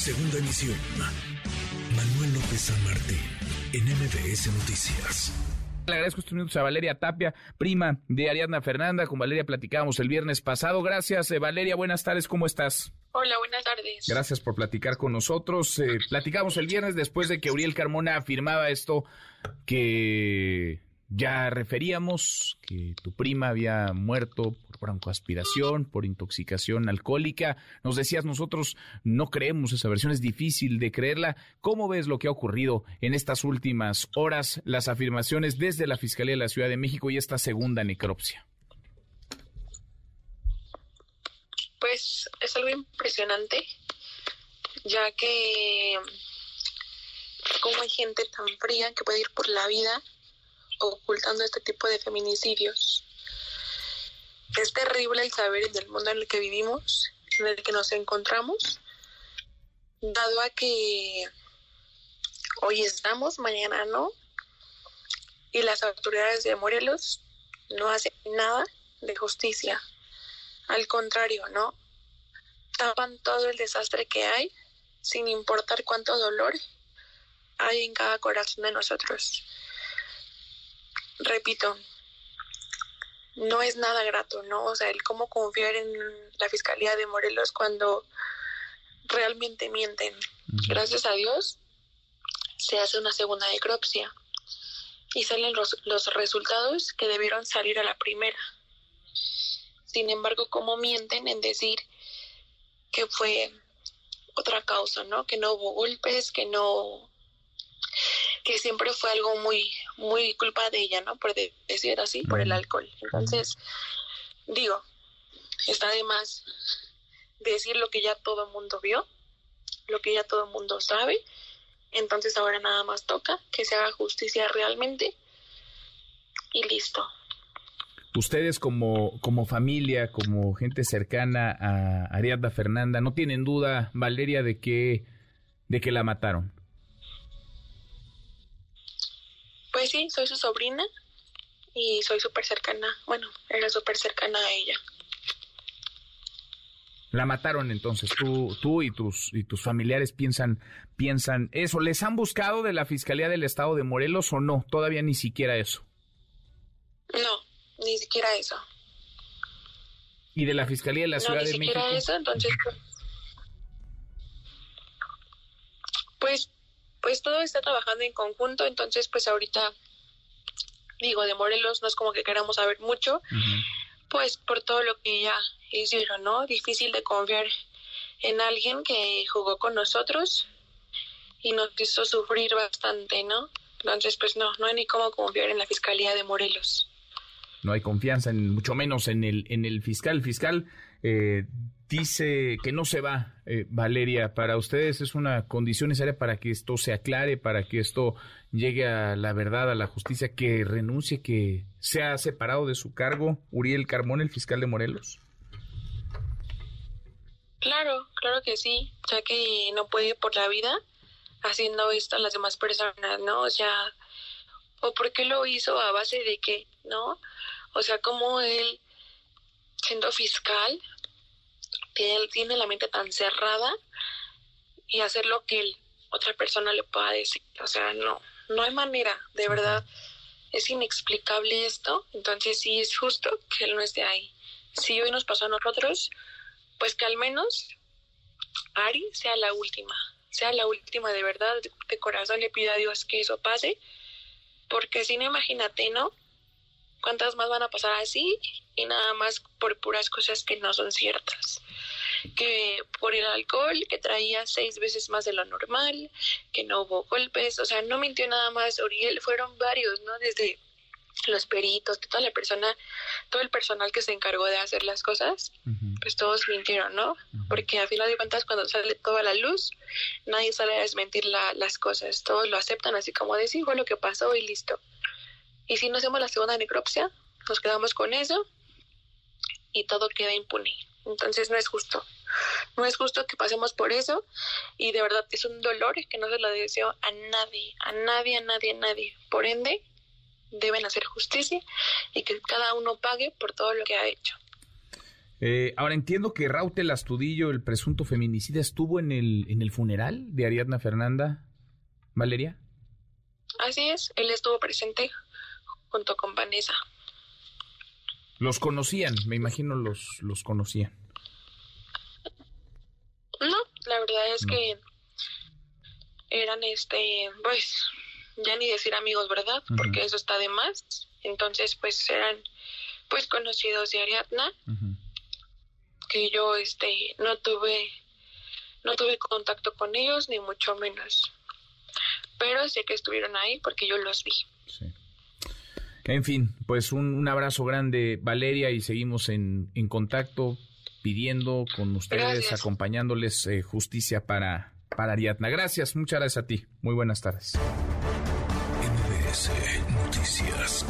Segunda emisión. Manuel López San Martín, en MBS Noticias. Le agradezco estos minutos a Valeria Tapia, prima de Ariadna Fernanda. Con Valeria platicábamos el viernes pasado. Gracias, eh, Valeria. Buenas tardes, ¿cómo estás? Hola, buenas tardes. Gracias por platicar con nosotros. Eh, platicamos el viernes después de que Uriel Carmona afirmaba esto que ya referíamos que tu prima había muerto por broncoaspiración, por intoxicación alcohólica. Nos decías, nosotros no creemos esa versión, es difícil de creerla. ¿Cómo ves lo que ha ocurrido en estas últimas horas, las afirmaciones desde la Fiscalía de la Ciudad de México y esta segunda necropsia? Pues es algo impresionante, ya que como hay gente tan fría que puede ir por la vida ocultando este tipo de feminicidios. Es terrible el saber en el mundo en el que vivimos, en el que nos encontramos, dado a que hoy estamos, mañana no, y las autoridades de Morelos no hacen nada de justicia. Al contrario, ¿no? Tapan todo el desastre que hay, sin importar cuánto dolor hay en cada corazón de nosotros repito, no es nada grato, ¿no? O sea, el cómo confiar en la Fiscalía de Morelos cuando realmente mienten. Gracias a Dios se hace una segunda necropsia y salen los, los resultados que debieron salir a la primera. Sin embargo, cómo mienten en decir que fue otra causa, ¿no? Que no hubo golpes, que no que siempre fue algo muy, muy culpa de ella, ¿no? Por decir así, por el alcohol. Entonces, digo, está de más decir lo que ya todo el mundo vio, lo que ya todo el mundo sabe. Entonces ahora nada más toca que se haga justicia realmente y listo. Ustedes como, como familia, como gente cercana a Ariadna Fernanda, ¿no tienen duda, Valeria, de que, de que la mataron? Pues sí, soy su sobrina y soy súper cercana, bueno, era súper cercana a ella. La mataron entonces, tú, tú y tus y tus familiares piensan piensan eso. ¿Les han buscado de la Fiscalía del Estado de Morelos o no? Todavía ni siquiera eso. No, ni siquiera eso. ¿Y de la Fiscalía de la Ciudad de México? ni siquiera eso, entonces pues, todo está trabajando en conjunto, entonces pues ahorita digo, de Morelos no es como que queramos saber mucho, pues por todo lo que ya hicieron, ¿no? Difícil de confiar en alguien que jugó con nosotros y nos hizo sufrir bastante, ¿no? Entonces, pues no, no hay ni cómo confiar en la Fiscalía de Morelos. No hay confianza, en, mucho menos en el, en el fiscal. El fiscal eh, dice que no se va, eh, Valeria. Para ustedes es una condición necesaria para que esto se aclare, para que esto llegue a la verdad, a la justicia, que renuncie, que sea separado de su cargo Uriel Carmón, el fiscal de Morelos. Claro, claro que sí, ya que no puede por la vida haciendo esto a las demás personas, ¿no? O sea, o por qué lo hizo a base de qué, ¿no? O sea, como él, siendo fiscal, él tiene la mente tan cerrada y hacer lo que él, otra persona le pueda decir. O sea, no, no hay manera, de verdad. Es inexplicable esto, entonces sí es justo que él no esté ahí. Si hoy nos pasó a nosotros, pues que al menos Ari sea la última, sea la última de verdad, de corazón le pido a Dios que eso pase, porque si no, imagínate, ¿no? ¿Cuántas más van a pasar así? Y nada más por puras cosas que no son ciertas. Que por el alcohol, que traía seis veces más de lo normal, que no hubo golpes, o sea, no mintió nada más Oriel, fueron varios, ¿no? Desde los peritos, toda la persona, todo el personal que se encargó de hacer las cosas, pues todos mintieron, ¿no? Porque a final de cuentas cuando sale toda la luz, nadie sale a desmentir la, las cosas, todos lo aceptan así como de sí, fue lo que pasó y listo. Y si no hacemos la segunda necropsia, nos quedamos con eso y todo queda impune. Entonces no es justo. No es justo que pasemos por eso y de verdad es un dolor que no se lo deseo a nadie, a nadie, a nadie, a nadie. Por ende, deben hacer justicia y que cada uno pague por todo lo que ha hecho. Eh, ahora entiendo que Rautel Astudillo, el presunto feminicida, estuvo en el, en el funeral de Ariadna Fernanda. Valeria. Así es, él estuvo presente junto con Vanessa. Los conocían, me imagino los, los conocían. No, la verdad es que eran este, pues, ya ni decir amigos, ¿verdad? Porque eso está de más. Entonces, pues eran pues conocidos de Ariadna. Que yo este no tuve no tuve contacto con ellos ni mucho menos. Pero sé que estuvieron ahí porque yo los vi. Sí. En fin, pues un, abrazo grande, Valeria, y seguimos en, en contacto pidiendo con ustedes, acompañándoles eh, justicia para, para Ariadna. Gracias, muchas gracias a ti. Muy buenas tardes. Noticias.